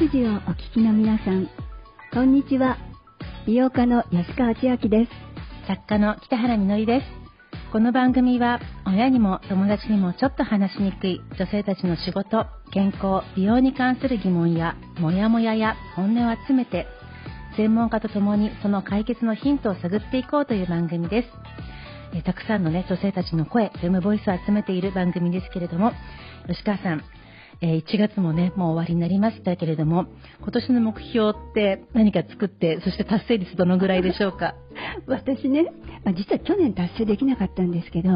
富士をお聞きの皆さん、こんにちは。美容家の安川千明です。作家の北原みのりです。この番組は親にも友達にもちょっと話しにくい女性たちの仕事、健康、美容に関する疑問やモヤモヤや本音を集めて専門家と共にその解決のヒントを探っていこうという番組です。えたくさんのね、女性たちの声、フェムボイスを集めている番組ですけれども、吉川さん、え1月もね、もう終わりになりましたけれども、今年の目標って何か作って、そして達成率どのぐらいでしょうか？私ね、まあ、実は去年達成できなかったんですけど、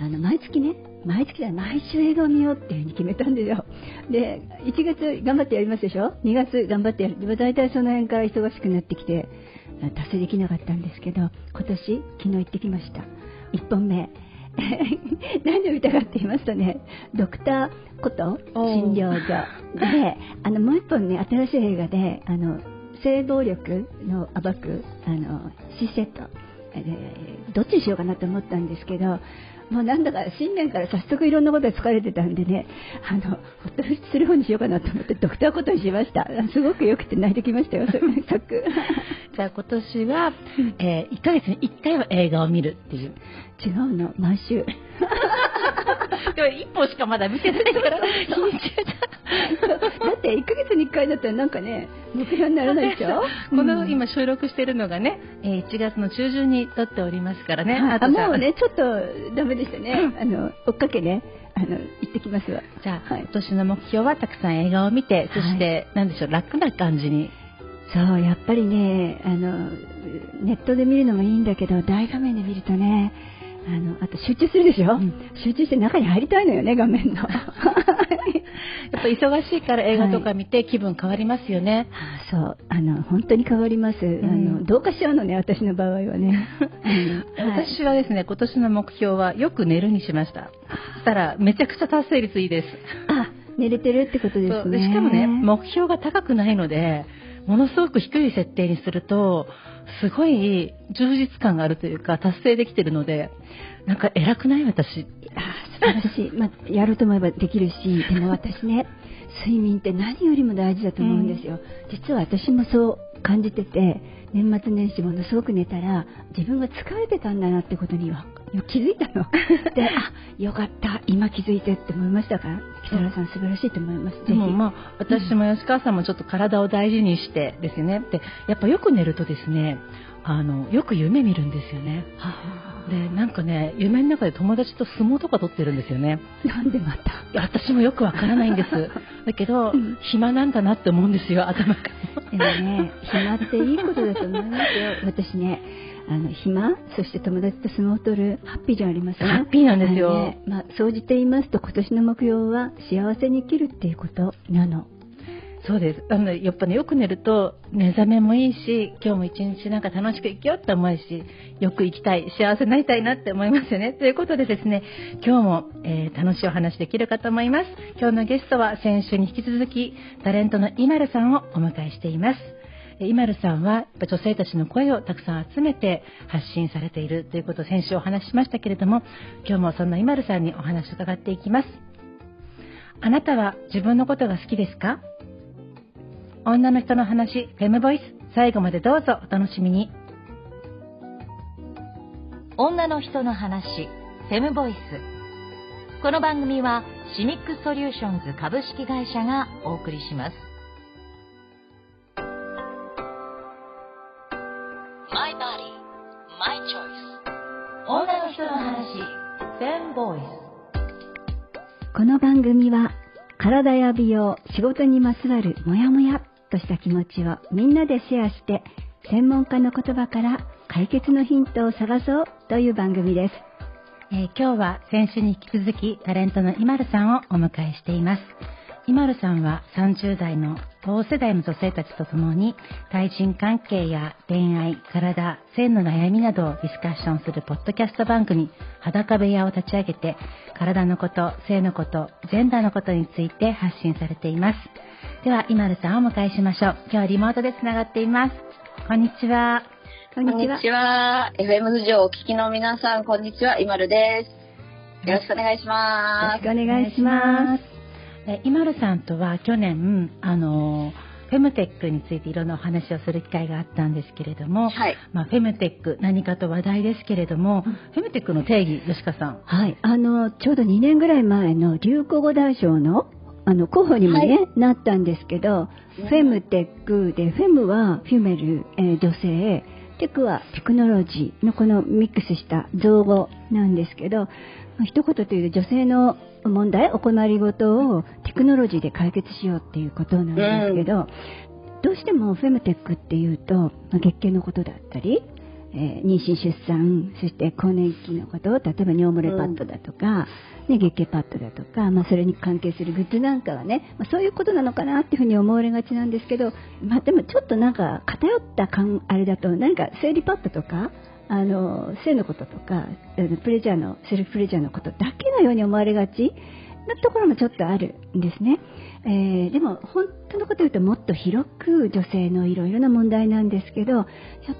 あの毎月ね、毎月じゃ毎週映画を見ようっていう風に決めたんですよ。で、1月頑張ってやりますでしょ ?2 月頑張ってやる。で大体その辺から忙しくなってきて、達成できなかったんですけど、今年、昨日行ってきました。1本目。何を見たかって言いますとね、ドクターこと診療所で、あのもう一本ね、新しい映画で、あの性暴力の暴くあの C セット、えー、どっちにしようかなと思ったんですけど、もうなんだか新年から早速いろんなことで疲れてたんでね、あの、ほっとする方にしようかなと思って、ドクターことにしました。すごく良くて泣いてきましたよ、それ作。じゃあ今年は、えー、1ヶ月に1回は映画を見るっていう。違うの、毎週。でも1本しかまだ見てないから、日に中だって1ヶ月に1回だったらなんかね、目標にならないでしょ？この今収録してるのがね、えー、1月の中旬に撮っておりますからね。あもうね、ちょっとダメでしたね。あの、追っかけね。あの、行ってきますわ。じゃあ、はい、今年の目標はたくさん映画を見て、そして、はい、なんでしょう、楽な感じに。そう、やっぱりね、あの、ネットで見るのもいいんだけど、大画面で見るとね、あの、あと集中するでしょ、うん、集中して中に入りたいのよね、画面の。やっぱ忙しいから映画とか見て気分変わりますよね。はい、そう、あの、本当に変わります。うん、あの、どうかしちゃうのね、私の場合はね。私はですね、今年の目標はよく寝るにしました。そしたら、めちゃくちゃ達成率いいです。あ、寝れてるってことですね。しかもね、目標が高くないので、ものすごく低い設定にすると、すごい充実感があるというか、達成できてるので、なんか偉くない私。あ素晴らしい。まあ、やろうと思えばできるし、でも私ね、睡眠って何よりも大事だと思うんですよ。うん、実は私もそう感じてて、年末年始ものすごく寝たら、自分が疲れてたんだなってことには気づいたの。で、あ、よかった、今気づいてって思いましたか北原さん素晴らしいと思います。でもまあ、私も吉川さんもちょっと体を大事にしてですよね。で、やっぱよく寝るとですね、あの、よく夢見るんですよね。はあ、で、なんかね、夢の中で友達と相撲とか取ってるんですよね。なんでまた？私もよくわからないんです。だけど、うん、暇なんだなって思うんですよ、頭が。でもね、暇っていいことだと思いますよ。私ね、あの暇？そして友達と相撲を取るハッピーじゃありません？ハッピーなんですよ、ね、まあ、総じて言いますと今年の目標は幸せに生きるっていうことなのそうです。あのやっぱねよく寝ると目覚めもいいし今日も一日なんか楽しく生きようって思うしよく生きたい幸せになりたいなって思いますよね。ということでですね今日も、えー、楽しいお話できるかと思います。今日のゲストは先週に引き続きタレントのイマルさんをお迎えしています。イマルさんは女性たちの声をたくさん集めて発信されているということを先週お話ししましたけれども今日もそんなイマルさんにお話を伺っていきます。あなたは自分のことが好きですか？女の人の話、フェムボイス、最後までどうぞお楽しみに。女の人の話、フェムボイス。この番組はシミックソリューションズ株式会社がお送りします。My body, my choice. 女の人の話、フェムボイス。この番組は体や美容、仕事にまつわるモヤモヤとした気持ちをみんなでシェアして専門家の言葉から解決のヒントを探そうという番組です、えー、今日は先週に引き続きタレントのイマルさんをお迎えしています。イマルさんは30代の同世代の女性たちと共に対人関係や恋愛、体、性の悩みなどをディスカッションするポッドキャスト番組裸部屋を立ち上げて体のこと、性のこと、ジェンダーのことについて発信されています。では、イマルさんをお迎えしましょう。今日はリモートでつながっています。こんにちは。こんにちは。ちは。FM スジオお聞きの皆さん、こんにちは。イマルです。よろしくお願いします。よろしくお願いします。えイマルさんとは去年、あの、フェムテックについていろんなお話をする機会があったんですけれども、はい。まあ、フェムテック何かと話題ですけれども、フェムテックの定義吉川さん。はい、あのちょうど2年ぐらい前の流行語大賞のあの候補にもね、なったんですけど、フェムテックでフェムはフィメル、えー女性テクはテクノロジーのこのミックスした造語なんですけど、まあ、一言というと女性の問題？お困りごとをテクノロジーで解決しようっていうことなんですけど、どうしてもフェムテックっていうと、まあ、月経のことだったり、えー妊娠出産そして更年期のこと例えば尿漏れパッドだとか、ね、月経パッドだとか、まあ、それに関係するグッズなんかはね、まあ、そういうことなのかなっていうふうに思われがちなんですけど、まあ、でもちょっとなんか偏った感あれだと何か生理パッドとかあの性のこととかプレジャーのセルフプレジャーのことだけのように思われがちなところもちょっとあるんですね、えーでも本当のこと言うともっと広く女性のいろいろな問題なんですけどやっ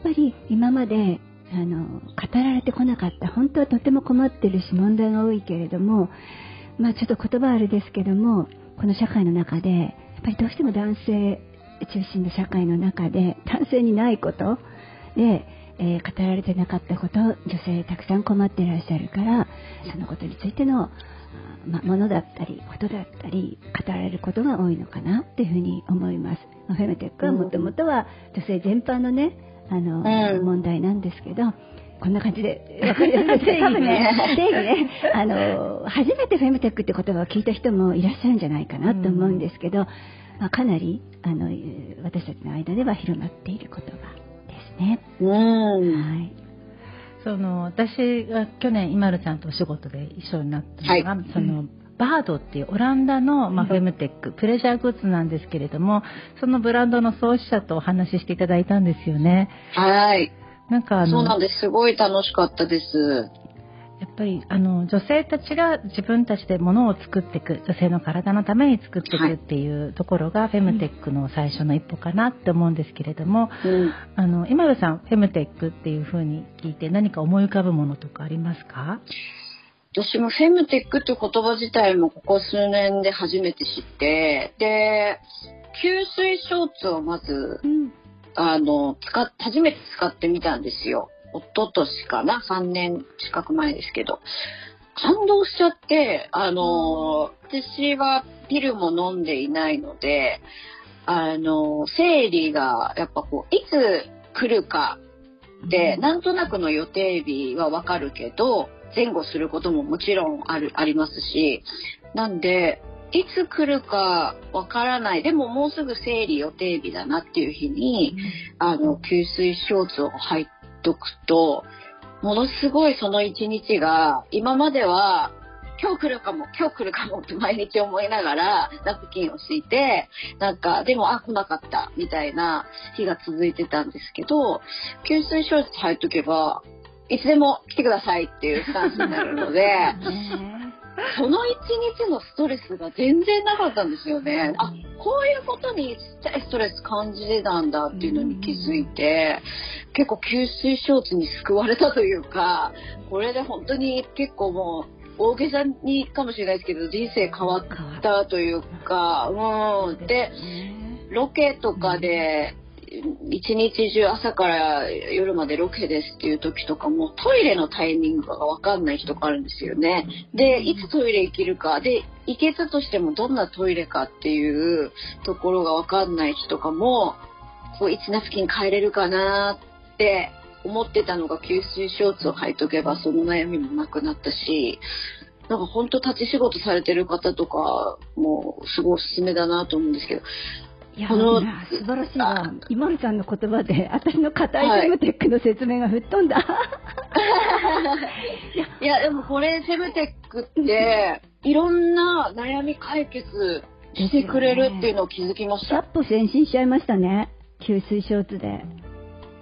ぱり今まであの語られてこなかった本当はとても困ってるし問題が多いけれどもまあちょっと言葉あれですけどもこの社会の中でやっぱりどうしても男性中心の社会の中で男性にないことで、えー語られてなかったこと女性たくさん困っていらっしゃるからそのことについてのあまあものだったりことだったり語られることが多いのかなっていうふうに思います。まあフェムテックはもともとは女性全般のねあの、うん。問題なんですけどこんな感じで。わかりやすいです 多分ね定義ねあの初めてフェムテックって言葉を聞いた人もいらっしゃるんじゃないかなと思うんですけど、まあ、かなりあのえー私たちの間では広まっている言葉ね。うん。はいその私が去年イマルちゃんとお仕事で一緒になったのが、はそのバードっていうオランダの、まあ、フェムテック、プレジャーグッズなんですけれどもそのブランドの創始者とお話ししていただいたんですよね。はい。なんかあのそうなんです。すごい楽しかったです。やっぱりあの女性たちが自分たちで物を作っていく女性の体のために作っていくっていうところが、フェムテックの最初の一歩かなって思うんですけれども、うん。あの今部さんフェムテックっていうふうに聞いて何か思い浮かぶものとかありますか？私もフェムテックっていう言葉自体もここ数年で初めて知って、で、吸水ショーツをまず、うんあの、使っ、初めて使ってみたんですよ。一昨年かな ?3 年近く前ですけど。感動しちゃって、あの、私はピルも飲んでいないので、あの、生理がやっぱこう、いつ来るかで、なんとなくの予定日はわかるけど、前後することももちろんある、ありますし、なんで、いつ来るかわからない。でももうすぐ生理予定日だなっていう日に、あの、吸水ショーツを履いとくと、ものすごいその一日が、今までは、今日来るかも、今日来るかもって 毎日思いながら、ナプキンを敷いて、なんか、でも、あ、来なかった、みたいな日が続いてたんですけど、吸水ショーツ履いとけば、いつでも来てくださいっていうスタンスになるので、その一日のストレスが全然なかったんですよね。あ、こういうことにちっちゃいストレス感じてたんだっていうのに気づいて、結構吸水ショーツに救われたというか、これで本当に結構もう大げさにかもしれないですけど、人生変わったというか、うん。で、ロケとかで、一日中朝から夜までロケですっていう時とかもトイレのタイミングがわかんない日とかあるんですよね。で、いつトイレ行けるか、で、行けたとしてもどんなトイレかっていうところがわかんない日とかも、こういつキン変えれるかなって思ってたのが吸水ショーツを履いとけばその悩みもなくなったし、なんか本当立ち仕事されてる方とかもすごいおすすめだなと思うんですけど、このいや素晴らしいわ今野さんの言葉で私の硬いフェムテックの説明が吹っ飛んだ、いや、でもこれ、フェムテックって、いろんな悩み解決してくれるっていうのを気づきました。100歩前進しちゃいましたね吸水ショーツで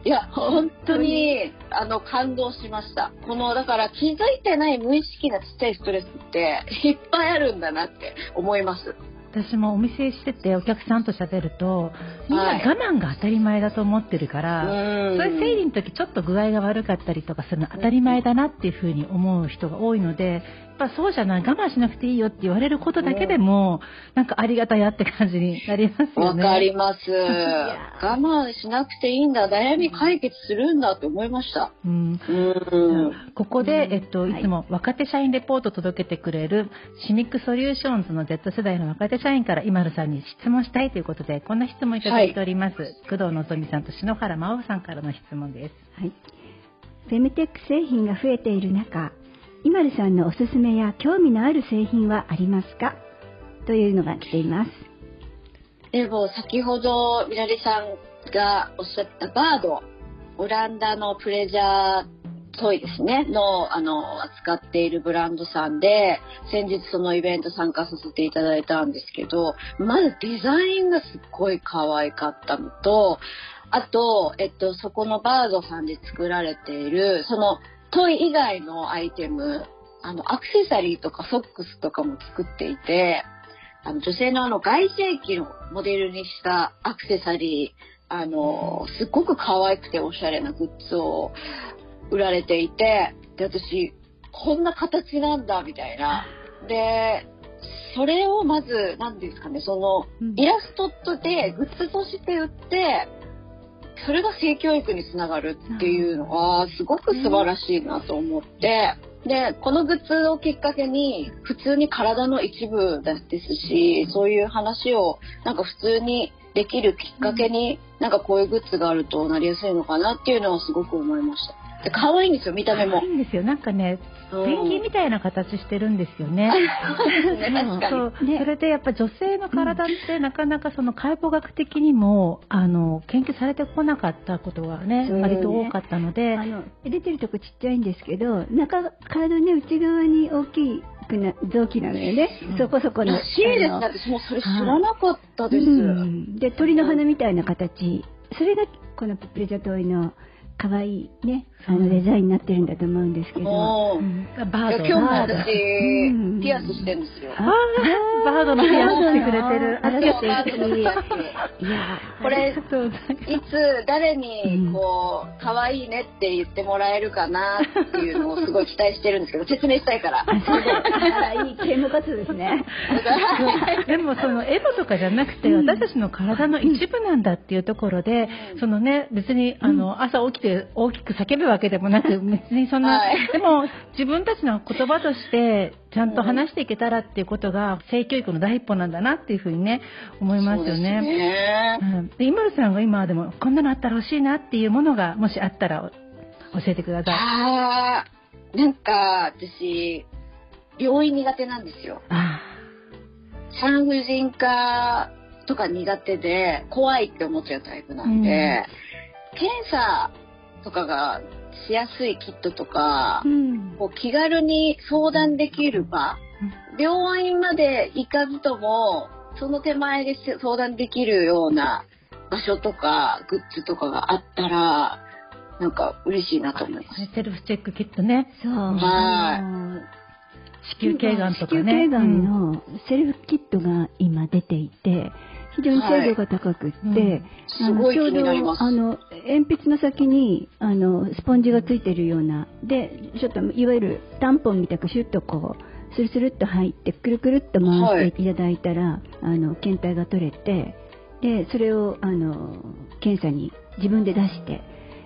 いや、本当に、あの、感動しました。この、だから気づいてない無意識なちっちゃいストレスって、いっぱいあるんだなって思います。私もお店しててお客さんと喋るとみんなはい我慢が当たり前だと思ってるから、うん。そういう生理の時ちょっと具合が悪かったりとかするの当たり前だなっていうふうに思う人が多いのでぱそうじゃない我慢しなくていいよって言われることだけでも、なんかありがたやって感じになりますよわね。かります。や我慢しなくていいんだ。悩み解決するんだって思いました。うんうん。ここで、うんえっと、はいいつも若手社員レポートを届けてくれるシミックソリューションズの Z 世代の若手社員から今るさんに質問したいということでこんな質問いただいております、工藤のぞみさんと篠原真央さんからの質問ですはい。フェムテック製品が増えている中、今るさんのおすすめや興味のある製品はありますか？というのが来ています。でも先ほどみなりさんがおっしゃったバード、オランダのプレジャートイですね、の、あの、扱っているブランドさんで、先日そのイベント参加させていただいたんですけど、まずデザインがすっごい可愛かったのと、あと、えっと、そこのバードさんで作られている、そのトイ以外のアイテム、あの、アクセサリーとかソックスとかも作っていて、あの、女性のあの、外性器のモデルにしたアクセサリー、あの、すっごく可愛くておしゃれなグッズを売られていて、で、私、こんな形なんだ、みたいな。で、それをまず、何ですかね、その、イラストでグッズとして売って、それが性教育につながるっていうのは、すごく素晴らしいなと思って、で、このグッズをきっかけに、普通に体の一部ですし、そういう話を、なんか普通にできるきっかけに、なんかこういうグッズがあるとなりやすいのかなっていうのはすごく思いました。で、可愛いんですよ、見た目もい。いんですよなんかねうんペンギンみたいな形してるんですよね。そうそれでやっぱ女性の体ってなかなかその解剖学的にもあの研究されてこなかったことがねうん割と多かったので、あの出てるとこちっちゃいんですけど、中体ね内側に大きくな臓器なのよね。うんそこそこの。らしいです。あの私もうそれ知らなかったです。うんで鳥の花みたいな形、それがこのプレジャトイの可愛いねあのデザインになってるんだと思うんですけど。うん。バード。今日も私、うん。ピアスしてるんですよ。あー。バードのピアスしてくれてる。ありがとういやこれいつ誰にこう可愛いねって言ってもらえるかなっていうのをすごい期待してるんですけど説明したいから。あそうだあいい啓蒙活動ですね。でもそのエゴとかじゃなくてうん。私たちの体の一部なんだっていうところで、うん。そのね別にあの朝起きて大きく叫ぶわけでもなく 別にそんな、はいでも自分たちの言葉としてちゃんと話していけたらっていうことが性教育の第一歩なんだなっていうふうにね思いますよね。ねうん、で今さんが今でもこんなのあったら欲しいなっていうものがもしあったら教えてください。あーなんか私病院苦手なんですよ。あ産婦人科とか苦手で怖いって思っちゃうタイプなんで、検査とかがしやすいキットとか、うんこう気軽に相談できる場、病院まで行かずともその手前で相談できるような場所とかグッズとかがあったらなんか嬉しいなと思います。セルフチェックキットねそう。はい子宮頸がんとかね。子宮頸がんのセルフキットが今出ていて、非常に精度が高くって、はいすごい気になります。あの鉛筆の先にあのスポンジがついてるようなでちょっといわゆるタンポンみたくシュッとこうスルスルっと入ってくるくるっと回していただいたら、あの検体が取れてでそれをあの検査に自分で出して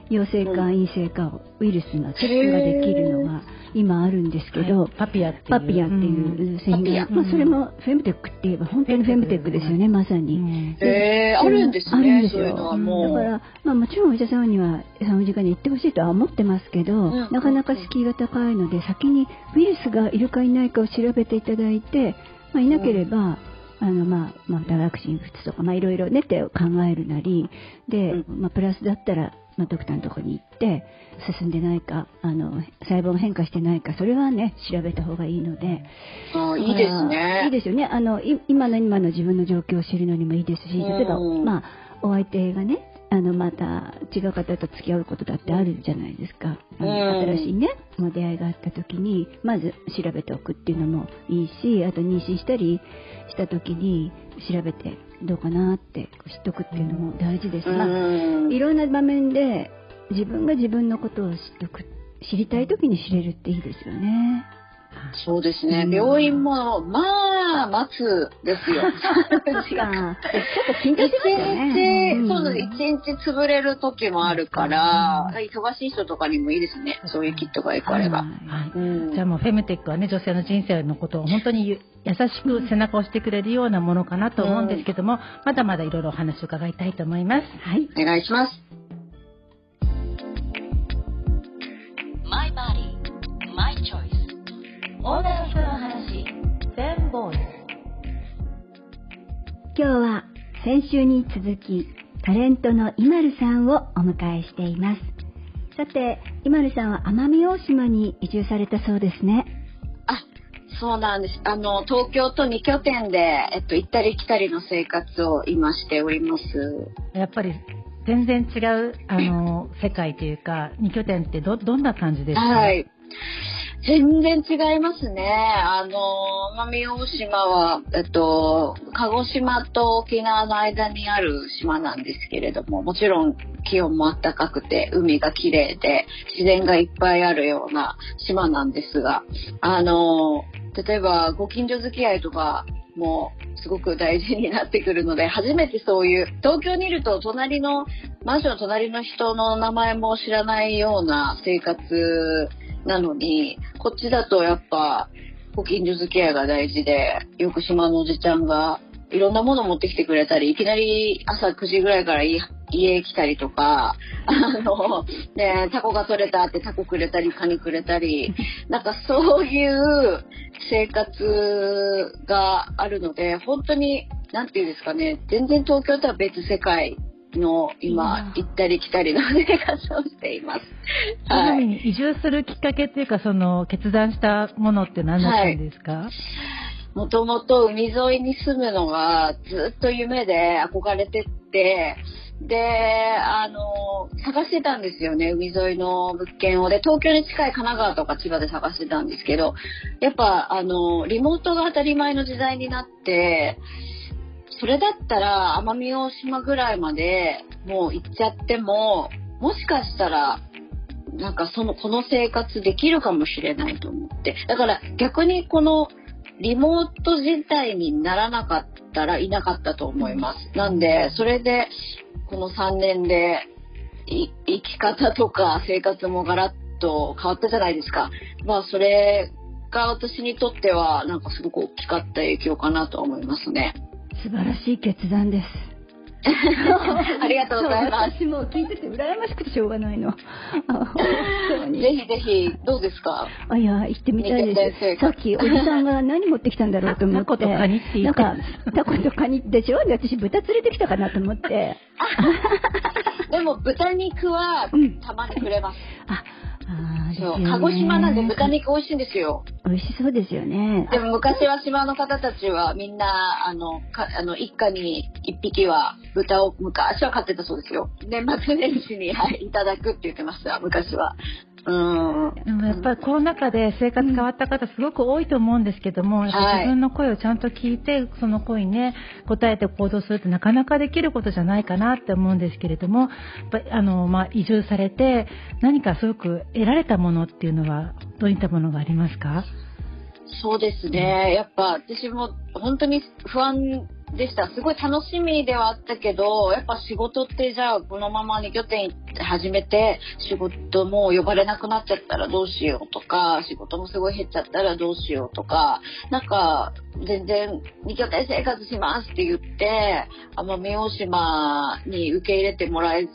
陽性か陰性かをウイルスのチェックができるのが今あるんですけど、はい。パピアっていう。パピアっていう製品が、パピア。まあ、それもフェムテックって言えば本当にフェムテックですよね、まさに。うん。えー、あるんですね。あるんですよ。だから、まあ、もちろんお医者様には産婦人科に行ってほしいとは思ってますけど、ん。なかなか。敷居が高いので先にウイルスがいるかいないかを調べていただいて、まあ、いなければ、あのまあまあ、ワクチン打つとか、まあ、いろいろねって考えるなりで、うまあ、プラスだったら、まあ、ドクターのところに行って進んでないかあの細胞が変化してないかそれはね調べた方がいいので。あいいですね。いいですよね。あの、い今の今の自分の状況を知るのにもいいですし、例えば、うんまあ、お相手がね、あのまた違う方と付き合うことだってあるじゃないですか、うん。新しいねもう出会いがあった時にまず調べておくっていうのもいいしあと妊娠したりした時に調べてどうかなって知っとくっていうのも大事です、まあうん。いろんな場面で自分が自分のことを知っとく知りたい時に知れるっていいですよね。そうですね。うん病院も、まあ、待つですよ。ちょっと緊張一します。日、そう。一日潰れる時もあるから、忙しい人とかにもいいですね。そういうキットがいくあれば。じゃあもうフェムテックはね、女性の人生のことを本当にゆ優しく背中を押してくれるようなものかなと思うんですけども、まだまだいろいろお話を伺いたいと思います。はい。お願いします。女の人の話、フェムボイス。今日は先週に続きタレントのイマルさんをお迎えしています。さて、イマルさんは奄美大島に移住されたそうですね。あ、そうなんです。あの、東京と2拠点で、えっと、行ったり来たりの生活を今しております。やっぱり全然違う、あの、世界というか、二拠点ってど、どんな感じですか？はい。全然違いますね。あの、奄美大島は、えっと、鹿児島と沖縄の間にある島なんですけれども、もちろん気温も暖かくて、海が綺麗で、自然がいっぱいあるような島なんですが、あの、例えばご近所付き合いとかもすごく大事になってくるので、初めてそういう、東京にいると隣の、マンション隣の人の名前も知らないような生活なのに、こっちだとやっぱご近所付き合いが大事で、よく島のおじちゃんがいろんなもの持ってきてくれたり、いきなり朝9時ぐらいから家家来たりとか、あの、ね、タコが取れたってタコくれたり、カニくれたり、なんかそういう生活があるので、本当に、なんていうんですかね、全然東京とは別世界の今、行ったり来たりの生活をしています。はい。移住するきっかけっていうか、その、決断したものって何だったんですか、もともと海沿いに住むのがずっと夢で憧れてって、で、あの、探してたんですよね、海沿いの物件を。で、東京に近い神奈川とか千葉で探してたんですけど、やっぱ、あの、リモートが当たり前の時代になって、それだったら奄美大島ぐらいまでもう行っちゃっても、もしかしたら、なんかその、この生活できるかもしれないと思って。だから逆にこのリモート自体にならなかったらいなかったと思います。なんで、それで、この3年で、生き方とか生活もガラッと変わったじゃないですか。まあ、それが私にとっては、なんかすごく大きかった影響かなと思いますね。素晴らしい決断です。ありがとうございます。私もう聞いてて羨ましくてしょうがないの。ぜひぜひ、どうですか？あ、いや、行ってみたいです。さっきおじさんが何持ってきたんだろうと思って。タコとカニって言ってなんか、タコとカニでしょ？で、私豚連れてきたかなと思って。でも、豚肉はうん、たまにくれます。あ、そう、ね鹿児島なんで豚肉美味しいんですよ。美味しそうですよね。でも昔は島の方たちはみんな、あの、かあの一家に一匹は豚を昔は飼ってたそうですよ。年末年始に、はい、いただくって言ってました、昔は。うん。でもやっぱりコロナ禍で生活変わった方すごく多いと思うんですけども、やっぱ自分の声をちゃんと聞いて、その声にね、答えて行動するってなかなかできることじゃないかなって思うんですけれども、やっぱりあの、まあ、移住されて、何かすごく得られたものっていうのは、どういったものがありますか？そうですね。やっぱ私も本当に不安でした。すごい楽しみではあったけど、やっぱ仕事ってじゃあこのまま2拠点始めて仕事も呼ばれなくなっちゃったらどうしようとか、仕事もすごい減っちゃったらどうしようとか、なんか全然2拠点生活しますって言って、奄美大島に受け入れてもらえず、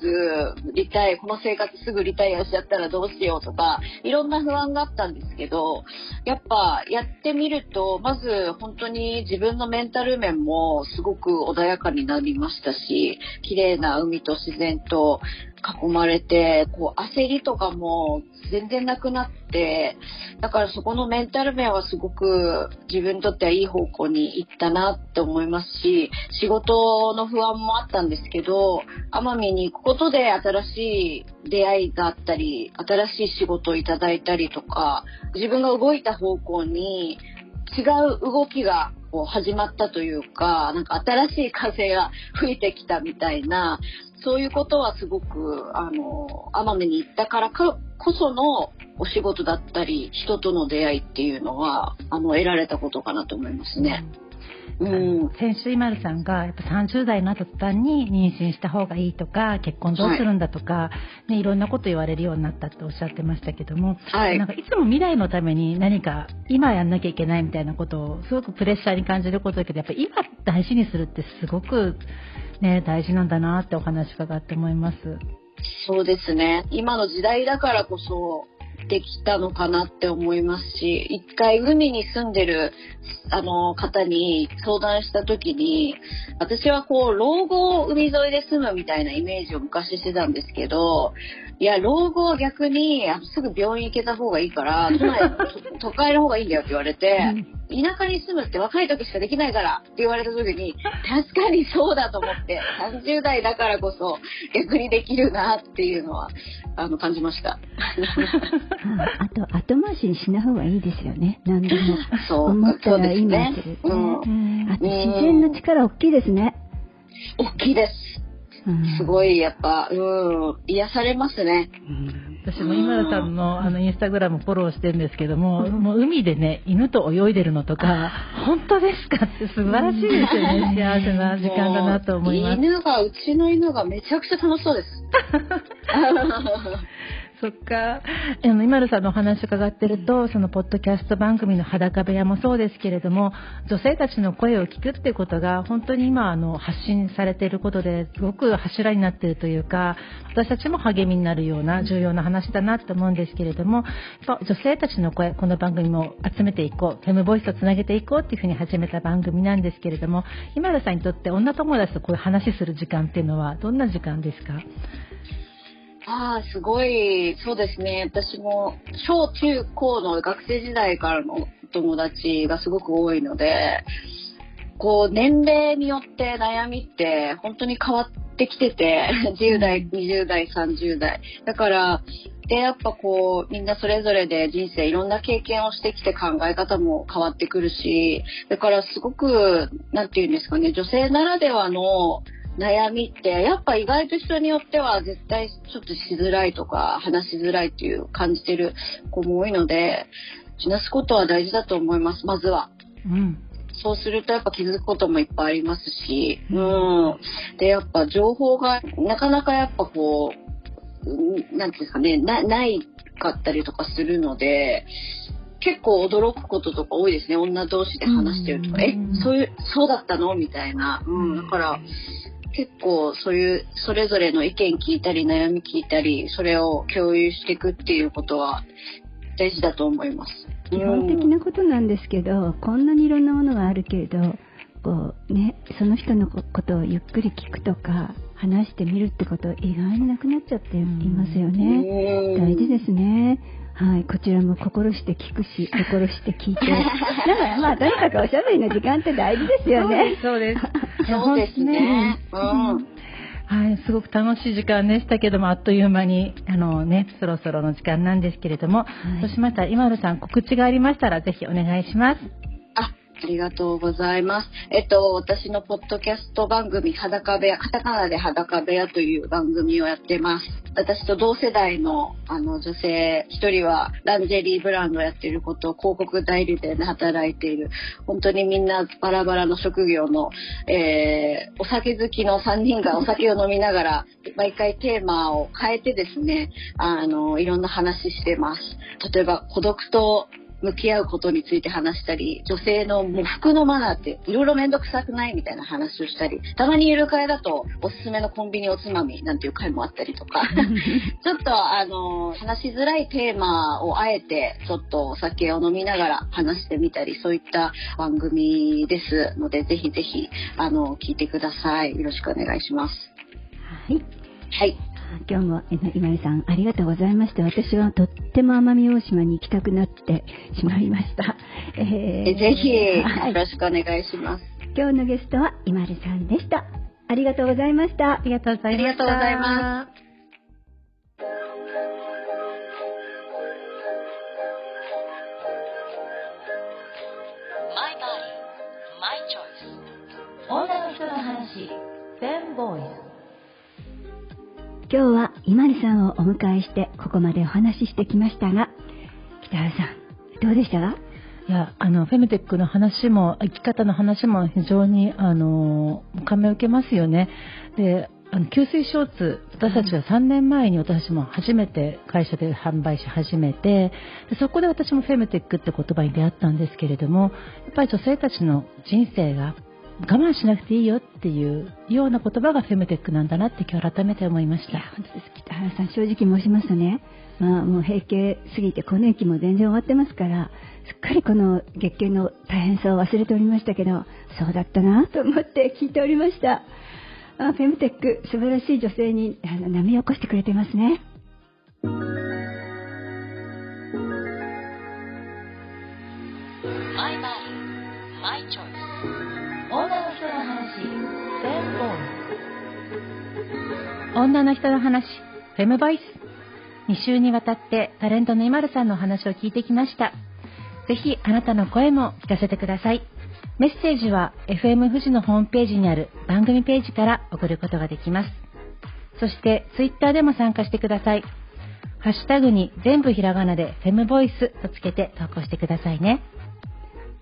リタイ、この生活すぐリタイアしちゃったらどうしようとか、いろんな不安があったんですけど、やっぱやってみると、まず本当に自分のメンタル面もすごく穏やかになりましたし、綺麗な海と自然と囲まれて、こう焦りとかも全然なくなって、だからそこのメンタル面はすごく自分にとってはいい方向に行ったなって思いますし、仕事の不安もあったんですけど、奄美に行くことで新しい出会いがあったり、新しい仕事をいただいたりとか、自分が動いた方向に違う動きがこう始まったというか、なんか新しい風が吹いてきたみたいな、そういうことはすごく、あの、奄美に行ったからかこそのお仕事だったり、人との出会いっていうのは、あの、得られたことかなと思いますね。うん、先週、今るさんがやっぱ30代になった途端に妊娠した方がいいとか結婚どうするんだとか、はい、ね、いろんなこと言われるようになったっておっしゃってましたけども、はい、なんかいつも未来のために何か今やんなきゃいけないみたいなことをすごくプレッシャーに感じることだけどやっぱ今大事にするってすごく、ね、大事なんだなってお話伺って思います。そうですね。今の時代だからこそできたのかなって思いますし、一回海に住んでる、あの、方に相談した時に、私はこう、老後を海沿いで住むみたいなイメージを昔してたんですけど、いや、老後は逆に、あのすぐ病院行けた方がいいから、都内、都会の方がいいんだよって言われて、田舎に住むって若い時しかできないからって言われた時に、確かにそうだと思って、30代だからこそ逆にできるなっていうのは、あの、感じました。あと、後回しにしない方がいいですよね。何でも。そう。思ったら今する、ね。うん。あと、自然の力大きいですね。大きいです。すごいやっぱ、うん、癒されますね。私も今田さんのあのインスタグラムフォローしてるんですけども、もう海でね、犬と泳いでるのとか、本当ですかって素晴らしいですよね。幸せな時間だなと思います。犬が、うちの犬がめちゃくちゃ楽しそうです。そっか。あの、今るさんのお話伺ってると、そのポッドキャスト番組の裸部屋もそうですけれども、女性たちの声を聞くっていうことが、本当に今、あの、発信されていることですごく柱になっているというか、私たちも励みになるような重要な話だなと思うんですけれども、女性たちの声、この番組も集めていこう、フェムボイスをつなげていこうっていうふうに始めた番組なんですけれども、今田さんにとって女友達とこういう話する時間っていうのはどんな時間ですか？ああ、すごい、そうですね。私も、小中高の学生時代からの友達がすごく多いので、こう、年齢によって悩みって本当に変わってきてて、10代、20代、30代。だから、で、やっぱこう、みんなそれぞれで人生いろんな経験をしてきて考え方も変わってくるし、だからすごく、なんていうんですかね、女性ならではの、悩みってやっぱ意外と人によっては絶対ちょっとしづらいとか話しづらいっていう感じてる子も多いので話すことは大事だと思いますまずは。うんそうするとやっぱ気づくこともいっぱいありますし、うん。で、やっぱ情報がなかなかやっぱこう、なんていうんですかね、な、ないかったりとかするので、結構驚くこととか多いですね。女同士で話してるとか、え、そういう、そうだったの？みたいな。うん。だから、結構そういうそれぞれの意見聞いたり悩み聞いたりそれを共有していくっていうことは大事だと思います。基本的なことなんですけど、こんなにいろんなものがあるけれどこう、ね、その人のことをゆっくり聞くとか話してみるってこと意外になくなっちゃっていますよね。大事ですね。はい、こちらも心して聞くし、心して聞いて。だからまあ、とにかくおしゃべりの時間って大事ですよね。そうです。そうです ね。うん。はい、すごく楽しい時間でしたけども、あっという間に、あのね、そろそろの時間なんですけれども、はい、そうしましたら、今野さん告知がありましたら、ぜひお願いします。ありがとうございます。えっと、私のポッドキャスト番組、裸部屋、カタカナで裸部屋という番組をやってます。私と同世代のあの女性、一人はランジェリーブランドをやっていることを、広告代理店で働いている、本当にみんなバラバラの職業の、えー、お酒好きの3人がお酒を飲みながら、毎回テーマを変えてですね、あの、いろんな話してます。例えば、孤独と向き合うことについて話したり、女性の喪服のマナーっていろいろめんどくさくないみたいな話をしたり、たまにゆる会だとおすすめのコンビニおつまみなんていう回もあったりとか、ちょっとあの、話しづらいテーマをあえてちょっとお酒を飲みながら話してみたり、そういった番組ですので、ぜひぜひ、あの、聞いてください。よろしくお願いします。はい。はい。今日もえの今井さんありがとうございました。私はとっても奄美大島に行きたくなってしまいました。ええぜひ、はいよろしくお願いします。今日のゲストは今井さんでした。ありがとうございましたあ。りがとうございました。今日は今井さんをお迎えしてここまでお話ししてきましたが、北原さんどうでした？か？いや、あの、フェムテックの話も、生き方の話も非常に、あの、感銘を受けますよね。で、あの、吸水ショーツ、私たちは3年前に私も初めて会社で販売し始めて、でそこで私もフェムテックって言葉に出会ったんですけれども、やっぱり女性たちの人生が我慢しなくていいよっていうような言葉がフェムテックなんだなって今日改めて思いました。本当です。北原さん正直申しますとね、まあ、もう閉経過ぎて更年期も全然終わってますからすっかりこの月経の大変さを忘れておりましたけどそうだったなと思って聞いておりました。あフェムテック素晴らしい女性にあの波を起こしてくれてますね。マイバディ、マイチョイ女の人の話、フェムボイス。2週にわたってタレントの今るさんのお話を聞いてきました。ぜひあなたの声も聞かせてください。メッセージは FM 富士のホームページにある番組ページから送ることができます。そしてツイッターでも参加してください。ハッシュタグに全部ひらがなでフェムボイスとつけて投稿してくださいね。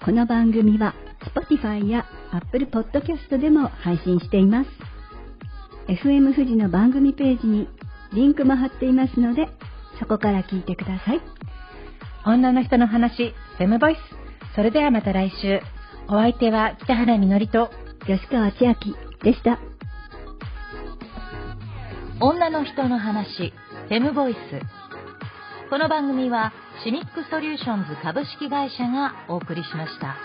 この番組は Spotify や Apple Podcast でも配信しています FM 富士の番組ページにリンクも貼っていますのでそこから聞いてください女の人の話、フェムボイス。それではまた来週。お相手は北原みのりと吉川千明でした女の人の話、フェムボイス。この番組はシミックソリューションズ株式会社がお送りしました。